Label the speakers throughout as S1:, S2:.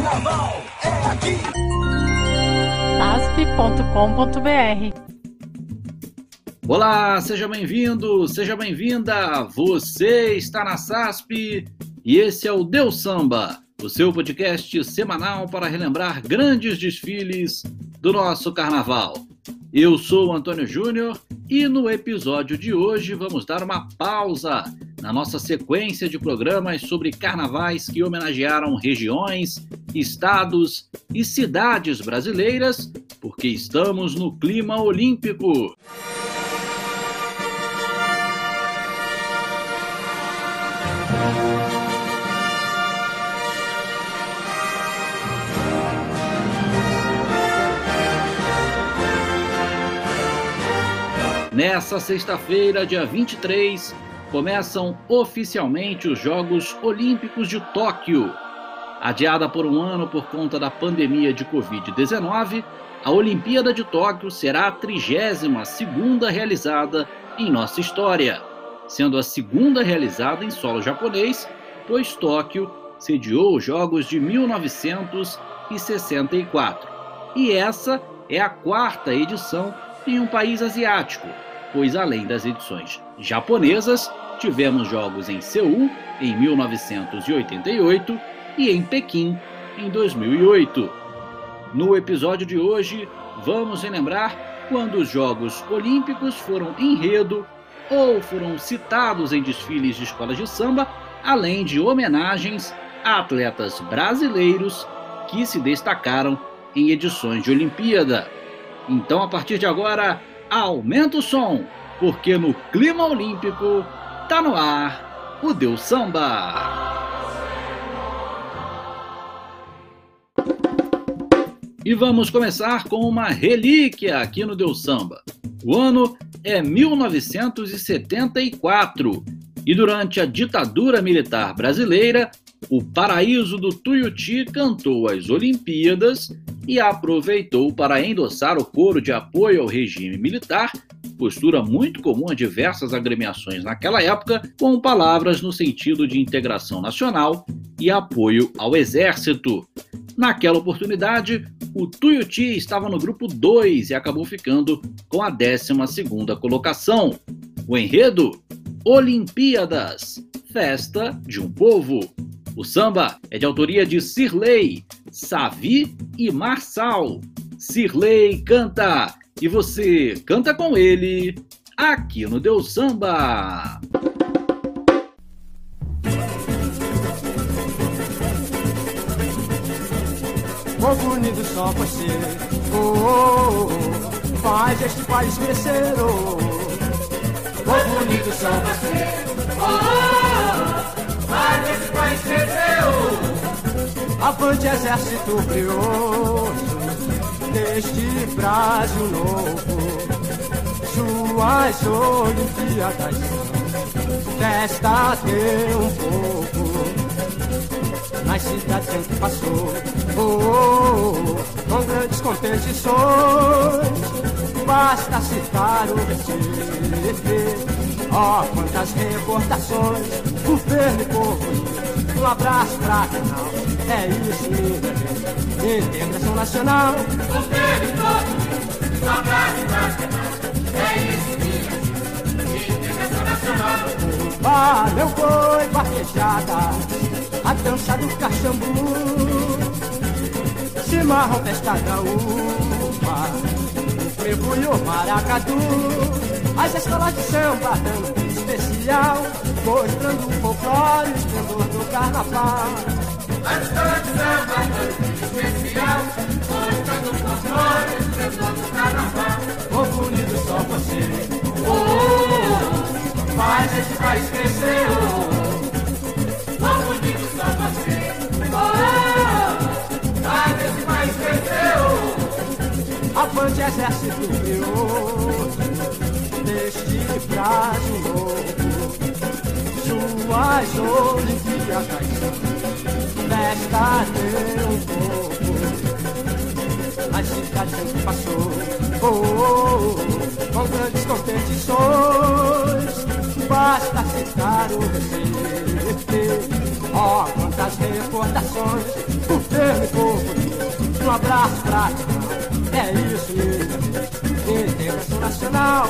S1: Carnaval é aqui.
S2: asp.com.br
S3: Olá, seja bem-vindo, seja bem-vinda. Você está na SASP e esse é o Deus Samba, o seu podcast semanal para relembrar grandes desfiles do nosso carnaval. Eu sou o Antônio Júnior e no episódio de hoje vamos dar uma pausa na nossa sequência de programas sobre carnavais que homenagearam regiões, estados e cidades brasileiras, porque estamos no clima olímpico. Nessa sexta-feira, dia 23, começam oficialmente os Jogos Olímpicos de Tóquio. Adiada por um ano por conta da pandemia de Covid-19, a Olimpíada de Tóquio será a 32ª realizada em nossa história, sendo a segunda realizada em solo japonês, pois Tóquio sediou os Jogos de 1964. E essa é a quarta edição em um país asiático, pois além das edições japonesas, tivemos jogos em Seul em 1988 e em Pequim em 2008. No episódio de hoje, vamos relembrar quando os Jogos Olímpicos foram enredo ou foram citados em desfiles de escolas de samba, além de homenagens a atletas brasileiros que se destacaram em edições de Olimpíada. Então, a partir de agora, aumenta o som, porque no clima olímpico tá no ar o Deus Samba. E vamos começar com uma relíquia aqui no Deus Samba. O ano é 1974 e durante a ditadura militar brasileira, o Paraíso do Tuiuti cantou as Olimpíadas e aproveitou para endossar o coro de apoio ao regime militar, postura muito comum a diversas agremiações naquela época, com palavras no sentido de integração nacional e apoio ao exército. Naquela oportunidade, o Tuiuti estava no grupo 2 e acabou ficando com a 12ª colocação. O enredo? Olimpíadas, festa de um povo. O samba é de autoria de Cirlei, Savi e Marçal. Cirlei canta e você canta com ele aqui no Deus Samba.
S4: Povo unido só você, oh, oh, oh, faz este país crescer, oh. Povo unido só você, oh, oh, oh, crescer, oh. Avante exército brioso, deste Brasil novo, suas Olimpíadas desta ter um pouco nas cidades que passou, oh, oh, com grandes competições. Basta citar o Recife, oh, quantas reportações, governo e povo, um abraço pra canal, é isso, minha gente, integração nacional. E povo, um abraço pra canal, é isso, minha gente, integração nacional. Valeu, foi vaquejada a dança do cachambu, chimarrão, festa gaúcha, o frevo e o maracatu, as escolas de samba dando especial, mostrando o folclore, o esplendor do carnaval. As escolas de samba especial, mostrando o folclore, o esplendor do carnaval. Povo unido só você, oh, oh, oh, faz esse país crescer, oh, oh. Avante exército brioso Deste Brasil novo Suas Olimpíadas um pouco As cidades em que passou oh, oh, oh, Com grandes competições Basta citar o Ó, oh, quantas recordações O ferro um abraço prático. É isso mesmo. Integração nacional.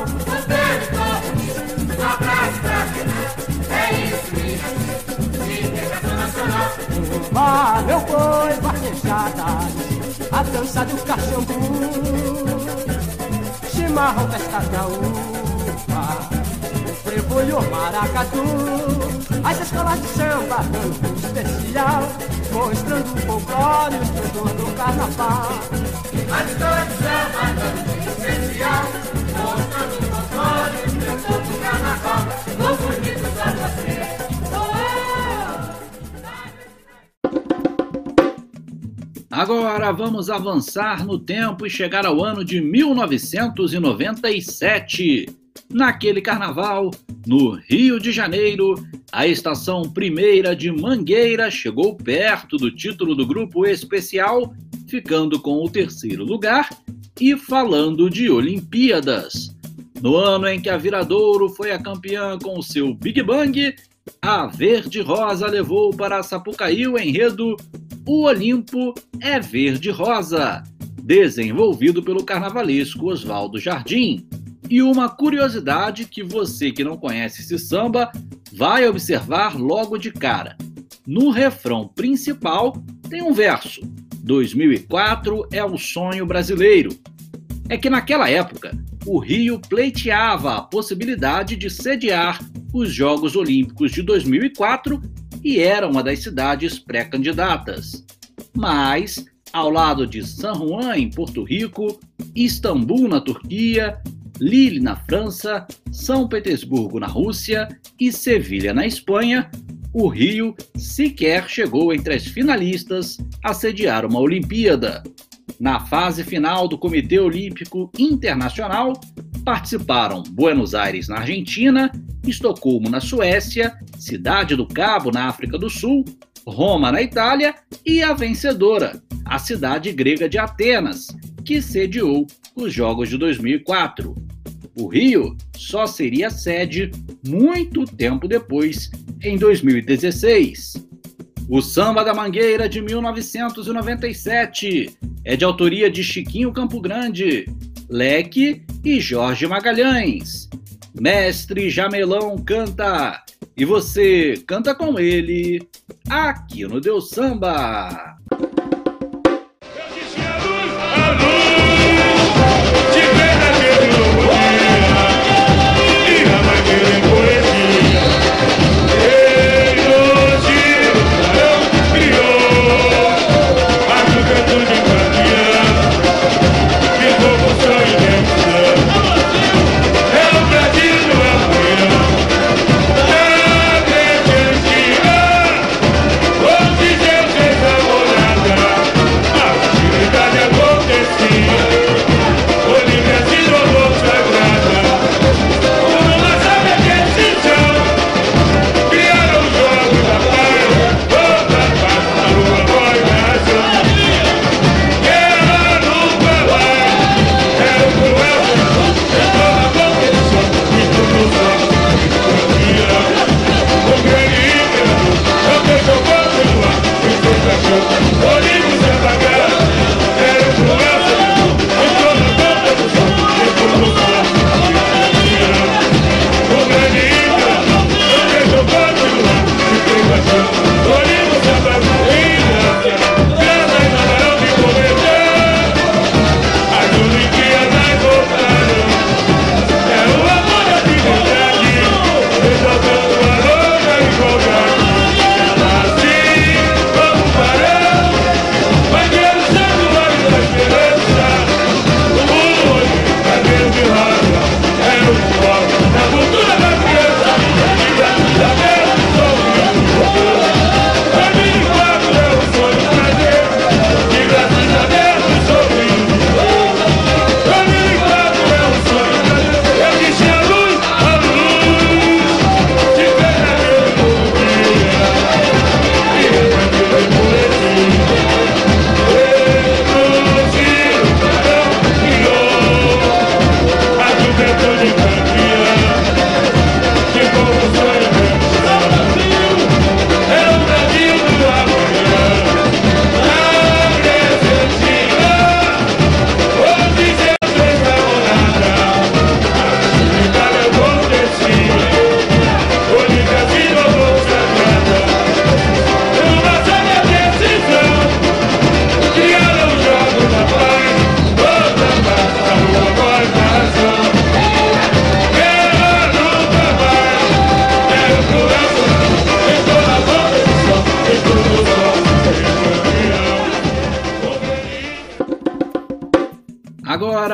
S4: Um abraço prático. É isso mesmo. Integração nacional. Vá, meu boi, vaquejada. A dança do cachambu. Chimarrão uva. O frevo e o maracatu. As escolas de samba dando especial mostrando o folclore, o esplendor do carnaval. A história de samba dando especial, mostrando o folclore, o esplendor do carnaval. O bonito só você.
S3: Agora vamos avançar no tempo e chegar ao ano de 1997. Naquele carnaval, no Rio de Janeiro, a estação primeira de Mangueira chegou perto do título do grupo especial, ficando com o terceiro lugar e falando de Olimpíadas. No ano em que a Viradouro foi a campeã com o seu Big Bang, a Verde Rosa levou para Sapucaí o enredo O Olimpo é Verde Rosa, desenvolvido pelo carnavalesco Oswaldo Jardim. E uma curiosidade que você que não conhece esse samba vai observar logo de cara. No refrão principal tem um verso: 2004 é um sonho brasileiro. É que naquela época o Rio pleiteava a possibilidade de sediar os Jogos Olímpicos de 2004 e era uma das cidades pré-candidatas. Mas, ao lado de San Juan, em Porto Rico, Istambul, na Turquia, Lille na França, São Petersburgo na Rússia e Sevilha na Espanha, o Rio sequer chegou entre as finalistas a sediar uma Olimpíada. Na fase final do Comitê Olímpico Internacional, participaram Buenos Aires, na Argentina, Estocolmo, na Suécia, Cidade do Cabo, na África do Sul, Roma, na Itália e a vencedora, a cidade grega de Atenas, que sediou os Jogos de 2004. O Rio só seria sede muito tempo depois, em 2016. O Samba da Mangueira de 1997 é de autoria de Chiquinho Campo Grande, Leque e Jorge Magalhães. Mestre Jamelão canta e você canta com ele aqui no Deus Samba.
S1: Hoje Deus fez amor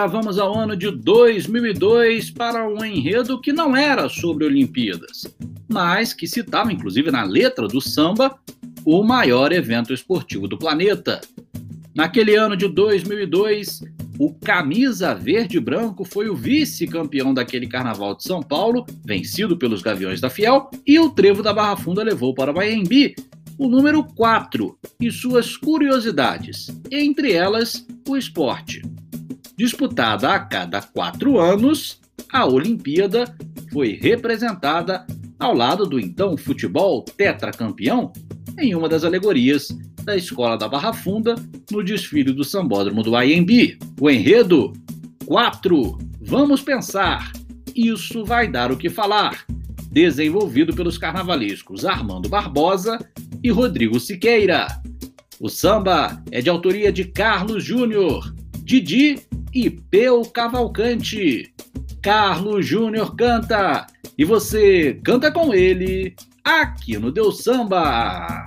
S5: Vamos ao ano de 2002 para um enredo que não era sobre Olimpíadas, mas que citava, inclusive na letra do samba, o maior evento esportivo do planeta. Naquele ano de 2002, o Camisa Verde Branco foi o vice-campeão daquele Carnaval de São Paulo, vencido pelos Gaviões da Fiel, e o Trevo da Barra Funda levou para o Anhembi o número 4 e suas curiosidades, entre elas o esporte. Disputada a cada quatro anos, a Olimpíada foi representada ao lado do então futebol tetracampeão em uma das alegorias da Escola da Barra Funda no desfile do Sambódromo do IMB. O enredo 4. Vamos pensar. Isso vai dar o que falar. Desenvolvido pelos carnavalescos Armando Barbosa e Rodrigo Siqueira. O samba é de autoria de Carlos Júnior, Didi e Peu Cavalcante. Carlos Júnior canta e você canta com ele aqui no Deus Samba.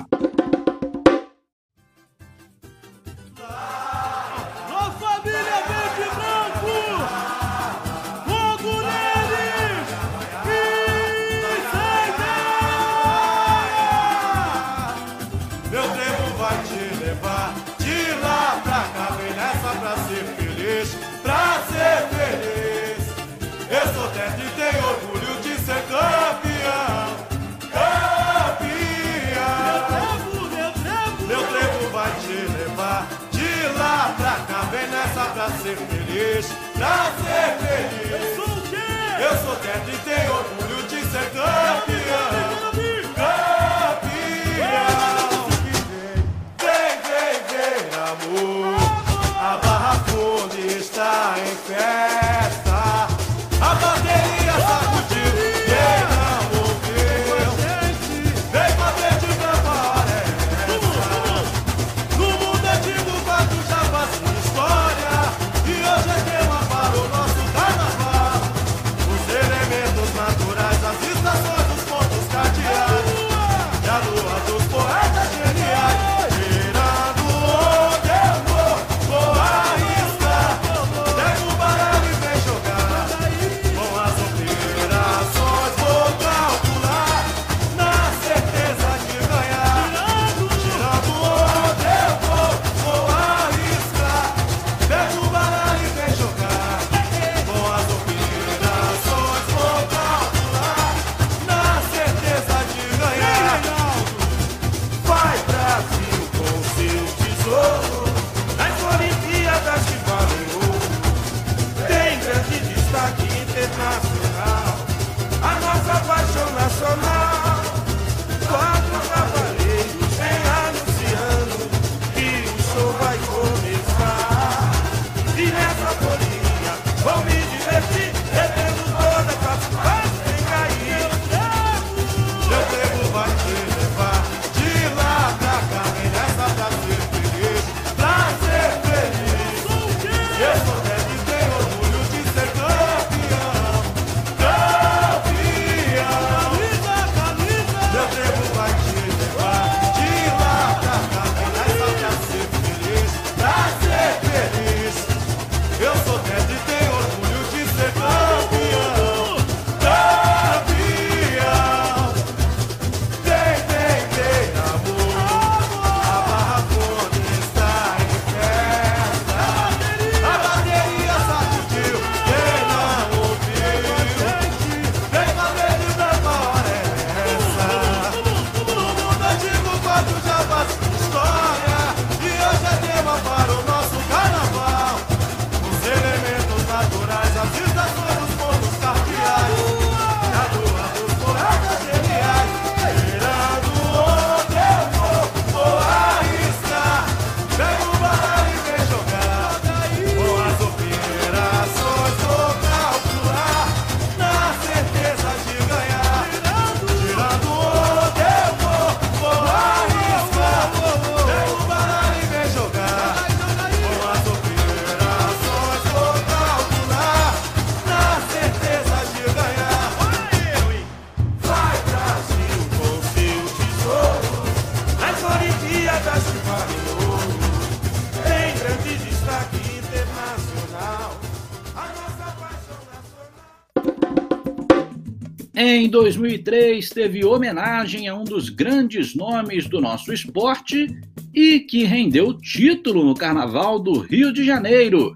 S6: Em
S3: 2003, teve homenagem a um dos grandes nomes do nosso esporte e que rendeu título no Carnaval do Rio de Janeiro.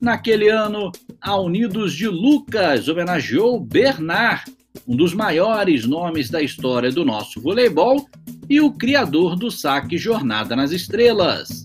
S3: Naquele ano, a Unidos de Lucas homenageou Bernard, um dos maiores nomes da história do nosso voleibol e o criador do saque Jornada nas Estrelas.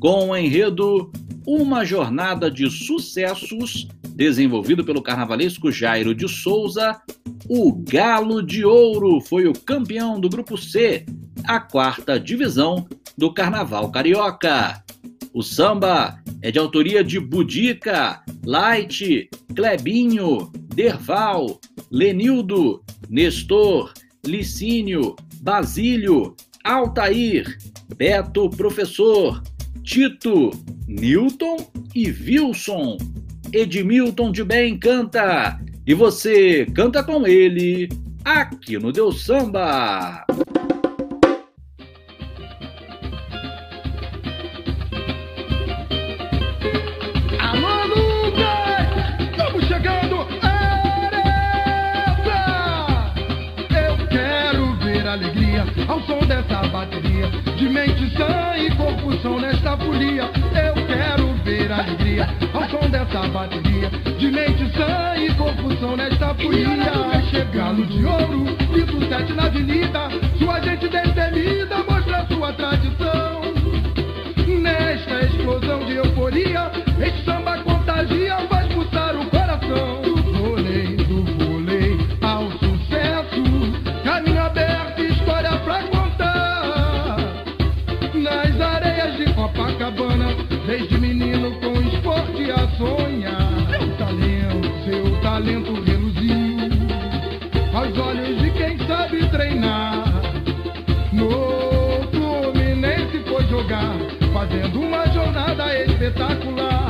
S3: Com o enredo Uma Jornada de Sucessos, desenvolvido pelo carnavalesco Jairo de Souza, o Galo de Ouro foi o campeão do Grupo C, a quarta divisão do Carnaval Carioca. O samba é de autoria de Budica, Light, Clebinho, Derval, Lenildo, Nestor, Licínio, Basílio, Altair, Beto Professor, Tito, Newton e Wilson. Edmilton de Bem canta e você canta com ele aqui no Deus Samba.
S7: Ao som dessa bateria. De mente sã e corpo são nesta folia. Eu quero ver alegria ao som dessa bateria. De mente sã e corpo são nesta folia. Chegando de ouro, Vito Sete na avenida. Sua gente destemida mostra sua tradição. Fazendo uma jornada espetacular.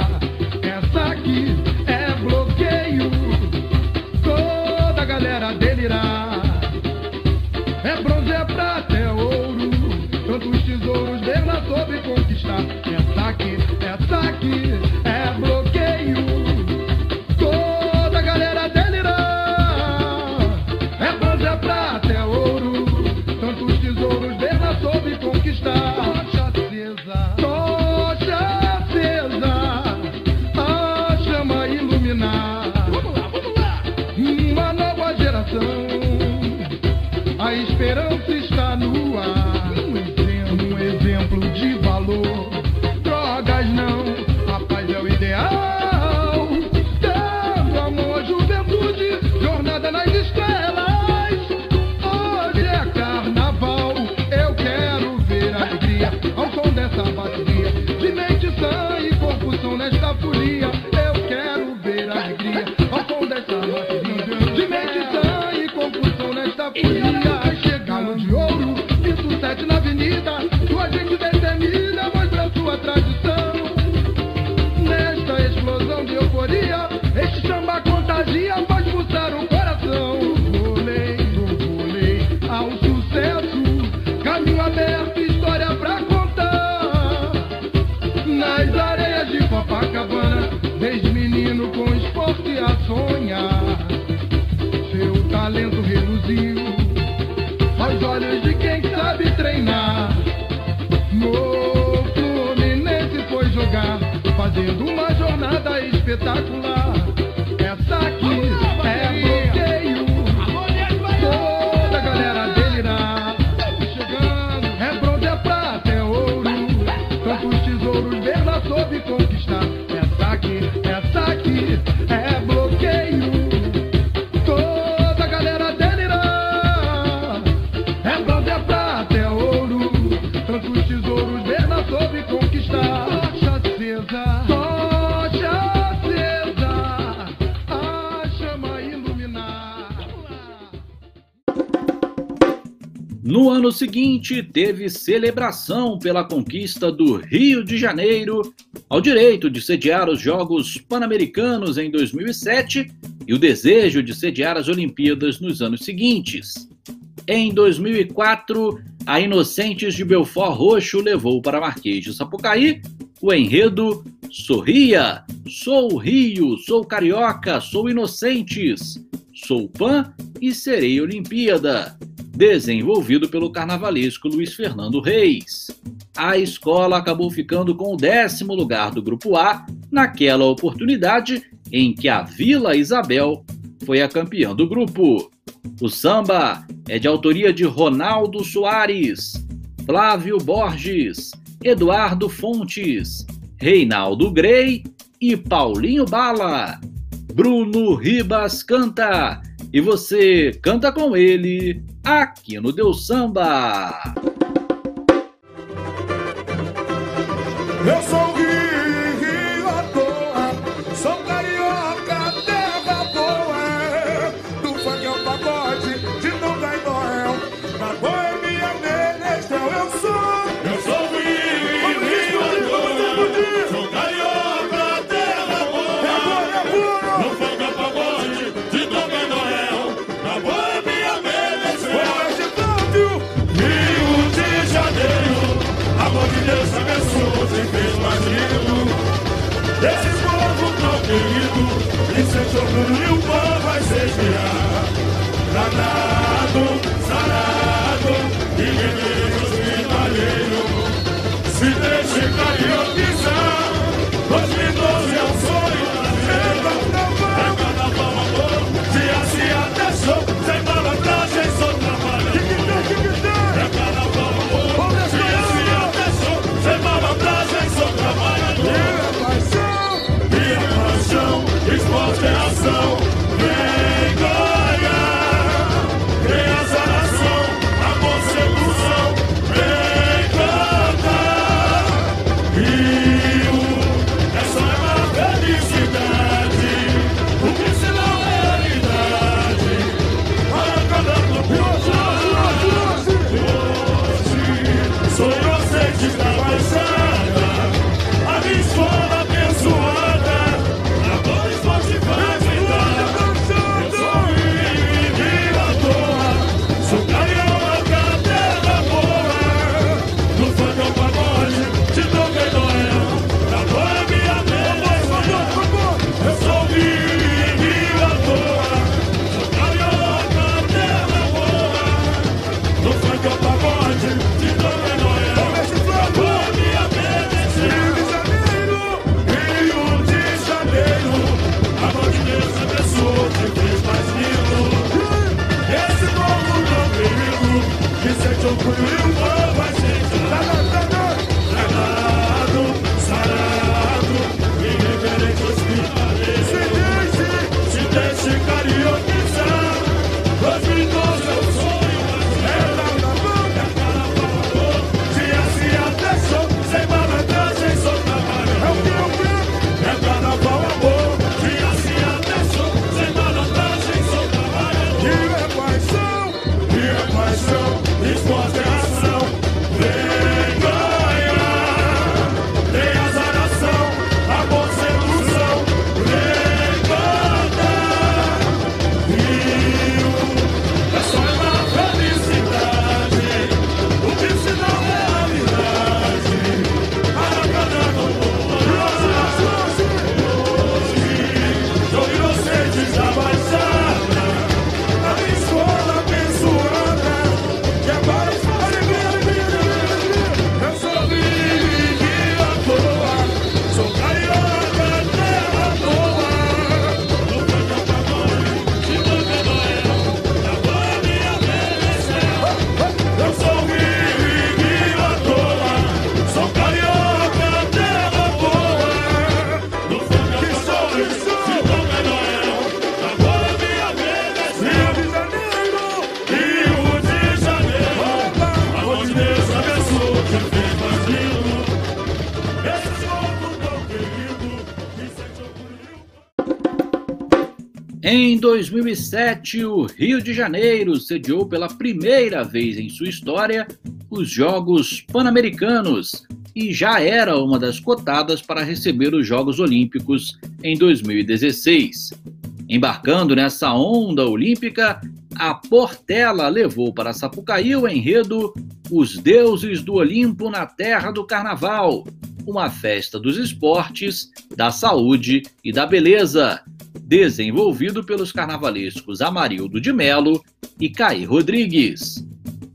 S7: Espetacular. Essa aqui
S3: No ano seguinte, teve celebração pela conquista do Rio de Janeiro ao direito de sediar os Jogos Pan-Americanos em 2007 e o desejo de sediar as Olimpíadas nos anos seguintes. Em 2004, a Inocentes de Belfort Roxo levou para Marquês de Sapucaí o enredo Sorria, sou Rio, sou carioca, sou Inocentes, sou Pan e serei Olimpíada desenvolvido pelo carnavalesco Luiz Fernando Reis. A escola acabou ficando com o décimo lugar do Grupo A naquela oportunidade em que a Vila Isabel foi a campeã do grupo. O samba é de autoria de Ronaldo Soares, Flávio Borges, Eduardo Fontes, Reinaldo Grey e Paulinho Bala. Bruno Ribas canta e você canta com ele aqui no Deus Samba.
S1: Eu sou Esse povo tão querido, seu Orgulho, o pão vai ser criado. Sarado.
S3: 2007, o Rio de Janeiro sediou pela primeira vez em sua história os Jogos Pan-Americanos e já era uma das cotadas para receber os Jogos Olímpicos em 2016. Embarcando nessa onda olímpica, a Portela levou para Sapucaí o enredo Os Deuses do Olimpo na Terra do Carnaval, uma festa dos esportes, da saúde e da beleza desenvolvido pelos carnavalescos Amarildo de Melo e Caí Rodrigues.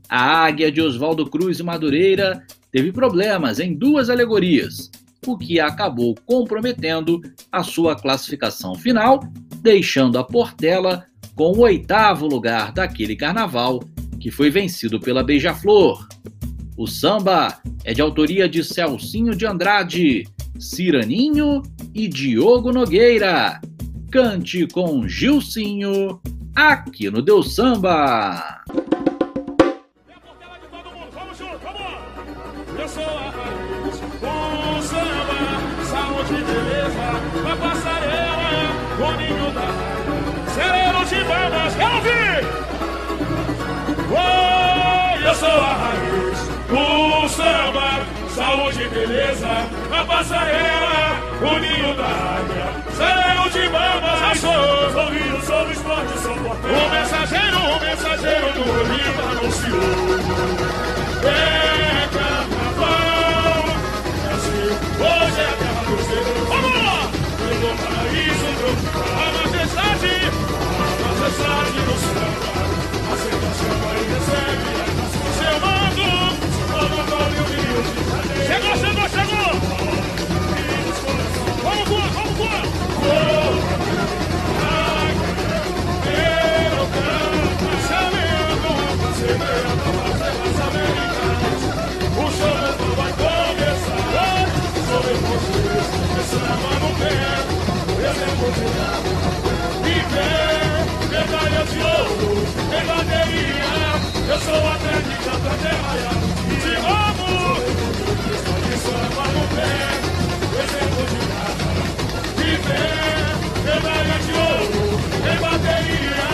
S3: A águia de Oswaldo Cruz e Madureira teve problemas em duas alegorias, o que acabou comprometendo a sua classificação final, deixando a Portela com o oitavo lugar daquele carnaval, que foi vencido pela Beija-Flor. O samba é de autoria de Celcinho de Andrade, Ciraninho e Diogo Nogueira. Cante com Gilcinho, aqui no Deus Samba.
S1: Samba, saúde e beleza, a passarela, o ninho da águia, bandas, eu sou, sou rio, sou esporte, sou porteiro, o mensageiro, o mensageiro do Oliva anunciou. É carnaval, Brasil, hoje é a terra do Senhor. Vamos lá! Pelo paraíso tropical, a majestade, a majestade do. Aceita a chama e recebe a nação. Seu mando, todo come o rio de Janeiro. Chegou, chegou, chegou! Vamos voar, vamos Viver, medalha de ouro, em bateria. Eu sou atleta da terra de novo. De samba no pé, exemplo de nada. Viver, medalha de ouro, em bateria.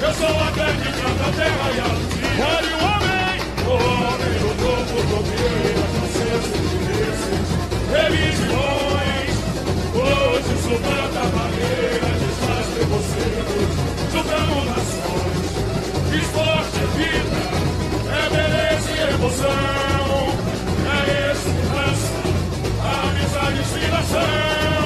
S1: Eu sou atleta da terra e altia. Olha o homem, o homem do corpo do guerreiro, franceses e ingleses, religiões. Hoje suplanta a barreira, desfaz preconceitos, juntamos nações. Esporte é vida, é beleza e emoção. É esperança, amizade e inspiração.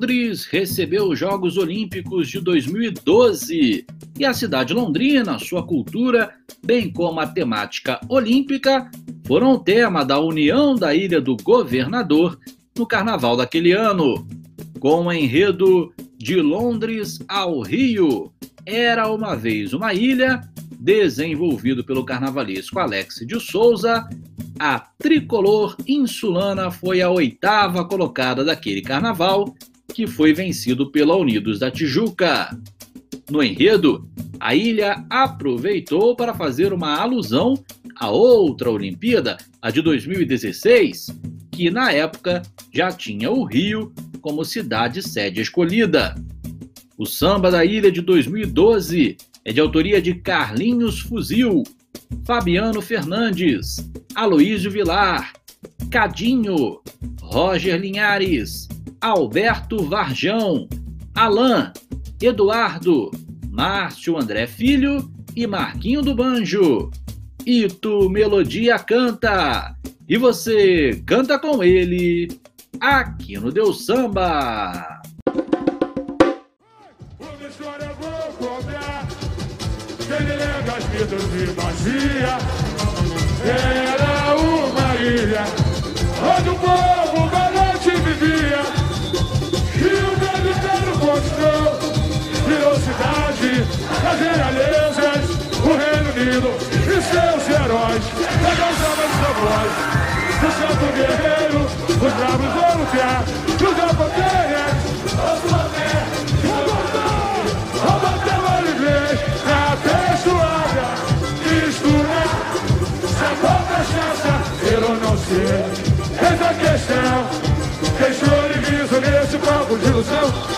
S3: Londres recebeu os Jogos Olímpicos de 2012 e a cidade londrina, sua cultura, bem como a temática olímpica, foram tema da união da Ilha do Governador no carnaval daquele ano, com o enredo De Londres ao Rio. Era uma vez uma ilha, desenvolvido pelo carnavalesco Alex de Souza, a tricolor insulana foi a oitava colocada daquele carnaval, que foi vencido pela Unidos da Tijuca. No enredo, a ilha aproveitou para fazer uma alusão a outra Olimpíada, a de 2016, que na época já tinha o Rio como cidade sede escolhida. O samba da ilha de 2012 é de autoria de Carlinhos Fuzil, Fabiano Fernandes, Aloísio Vilar, Cadinho, Roger Linhares, Alberto Varjão, Alain, Eduardo, Márcio André Filho e Marquinho do Banjo. Ito Melodia canta e você canta com ele aqui no Deus Samba.
S8: Era uma ilha onde o povo valente vivia. E o Pedro conquistou, virou cidade das realezas, o Reino Unido e seus heróis. Pegaram as sua voz, o santo guerreiro, os bravos vão lutar, os aponteiros, Eis a questão, deixou viso nesse palco de ilusão,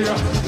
S8: yeah.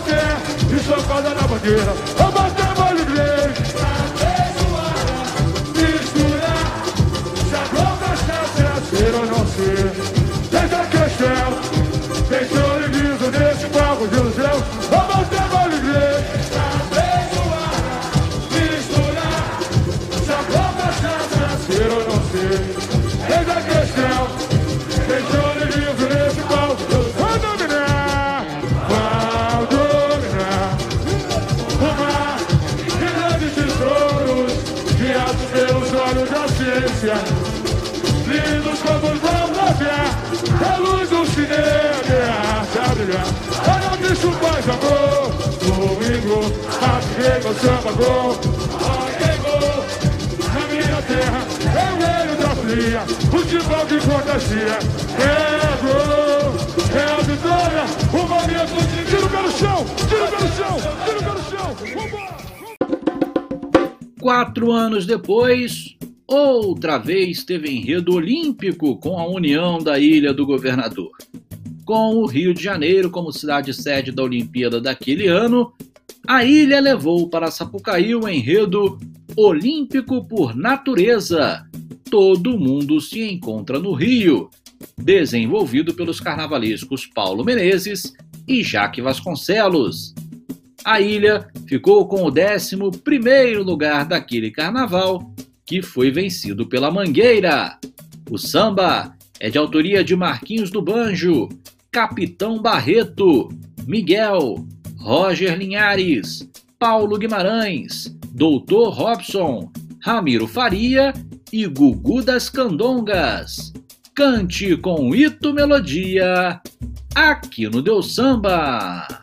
S8: A sua terra Estocada na bandeira
S3: Quatro anos depois, outra vez teve enredo olímpico com a união da Ilha do Governador. Com o Rio de Janeiro como cidade sede da Olimpíada daquele ano, a ilha levou para Sapucaí o enredo Olímpico por Natureza. Todo mundo se encontra no Rio,
S8: desenvolvido pelos carnavalescos Paulo Menezes e Jaque Vasconcelos. A ilha ficou com o 11 lugar daquele carnaval, que foi vencido pela Mangueira. O samba é de autoria de Marquinhos do Banjo, Capitão Barreto, Miguel, Roger Linhares, Paulo Guimarães, Doutor Robson, Ramiro Faria e Gugu das Candongas. Cante com Ito Melodia, aqui no Deus Samba.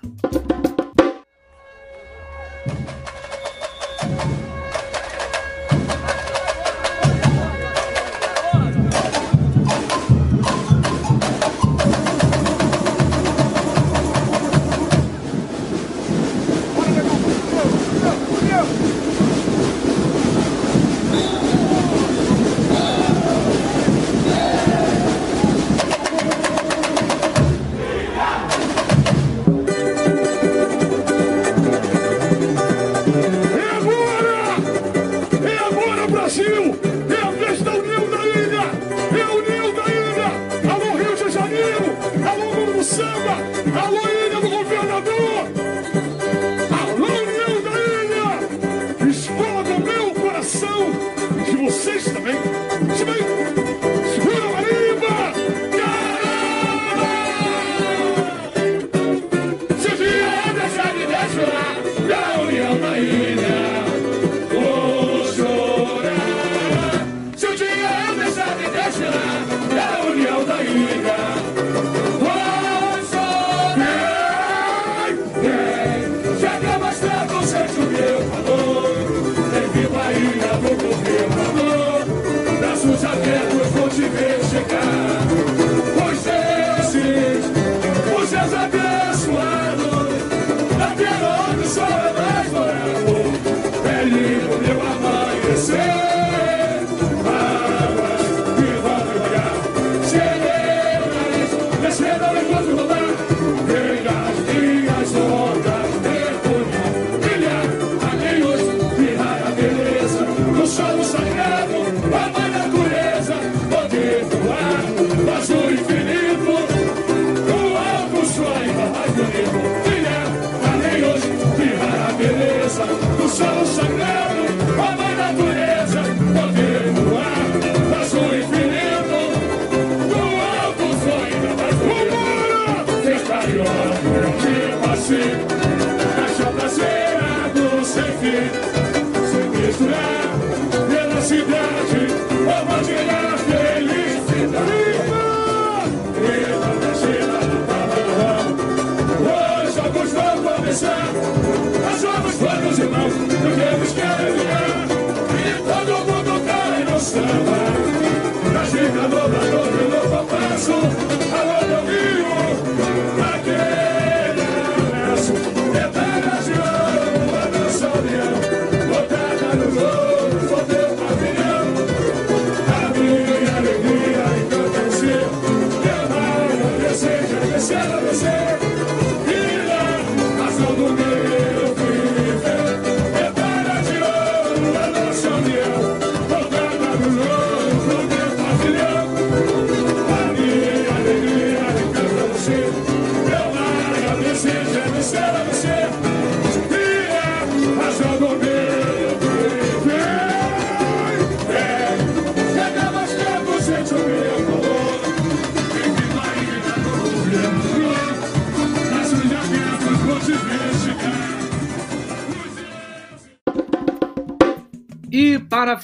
S8: Para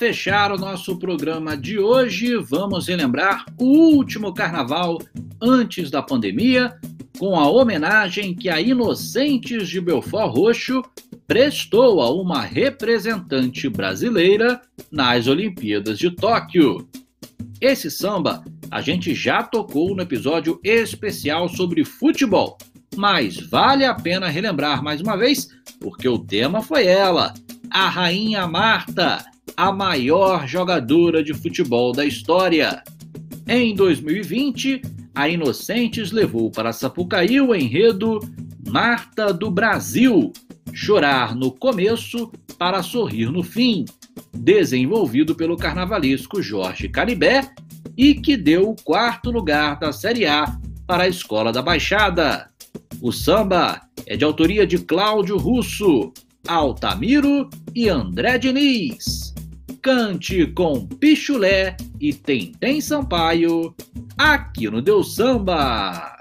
S8: fechar o nosso programa de hoje, vamos relembrar o último carnaval antes da pandemia, com a homenagem que a Inocentes de Belfort Roxo prestou a uma representante brasileira nas Olimpíadas de Tóquio. Esse samba a gente já tocou no episódio especial sobre futebol, mas vale a pena relembrar mais uma vez, porque o tema foi ela, a Rainha Marta, a maior jogadora de futebol da história. Em 2020, a Inocentes levou para Sapucaí o enredo Marta do Brasil, chorar no começo para sorrir no fim, desenvolvido pelo carnavalesco Jorge Caribé
S3: e que deu o quarto lugar da Série A para a Escola da Baixada. O samba é de autoria de Cláudio Russo, Altamiro e André Diniz. Cante com Pichulé e Tentem Sampaio, aqui no Deus Samba.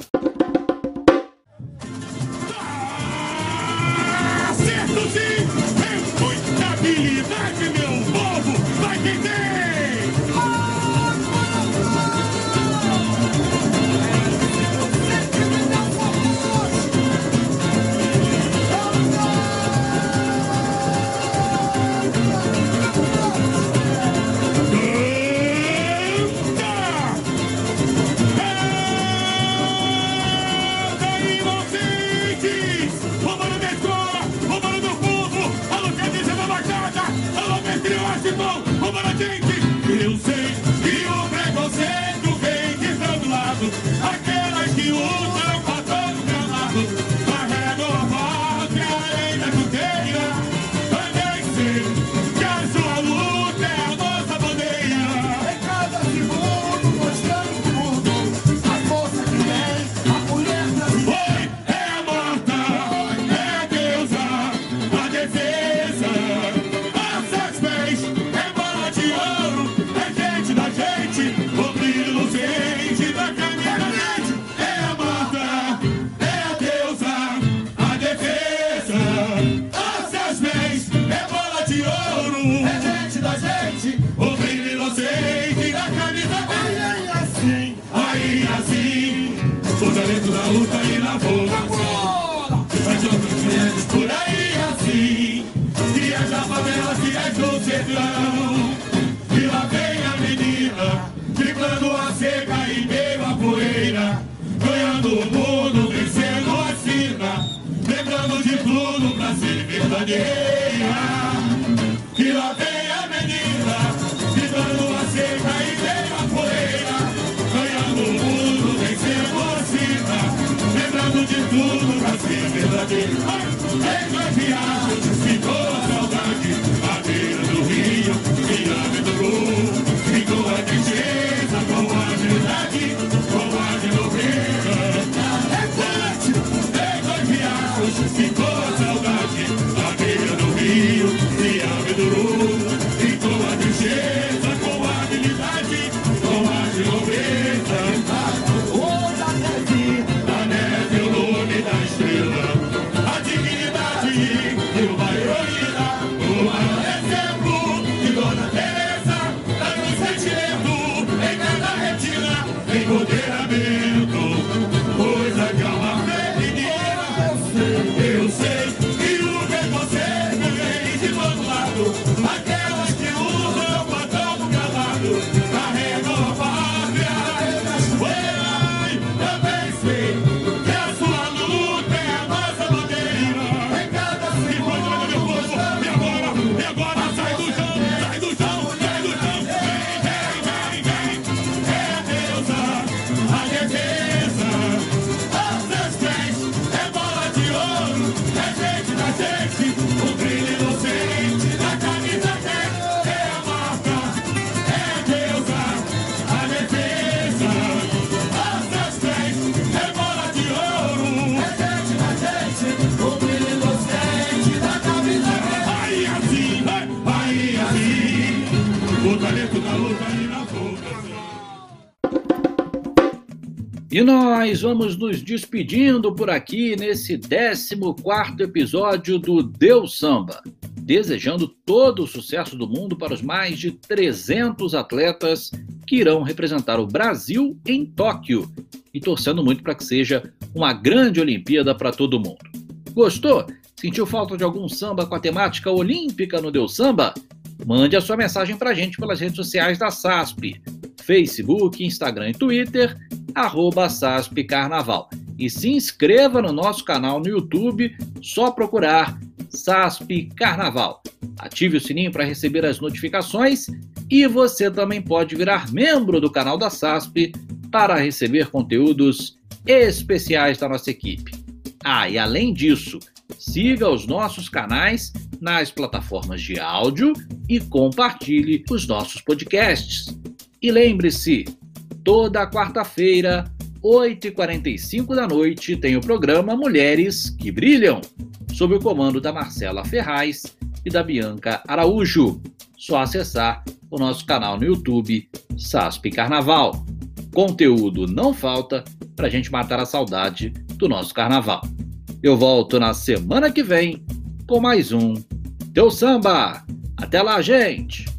S1: Liberty. E
S3: nós vamos nos despedindo por aqui nesse 14 episódio do Deus Samba, desejando todo o sucesso do mundo para os mais de 300 atletas que irão representar o Brasil em Tóquio e torcendo muito para que seja uma grande Olimpíada para todo mundo. Gostou? Sentiu falta de algum samba com a temática olímpica no Deus Samba? Mande a sua mensagem para a gente pelas redes sociais da SASP Facebook, Instagram e Twitter, arroba SASP Carnaval. E se inscreva no nosso canal no YouTube, só procurar SASP Carnaval. Ative o sininho para receber as notificações e você também pode virar membro do canal da SASP para receber conteúdos especiais da nossa equipe. Ah, e além disso, siga os nossos canais nas plataformas de áudio e compartilhe os nossos podcasts. E lembre-se, toda quarta-feira, 8h45 da noite, tem o programa Mulheres que Brilham, sob o comando da Marcela Ferraz e da Bianca Araújo. Só acessar o nosso canal no YouTube, SASP Carnaval. Conteúdo não falta para a gente matar a saudade do nosso carnaval. Eu volto na semana que vem com mais um Teu Samba. Até lá, gente!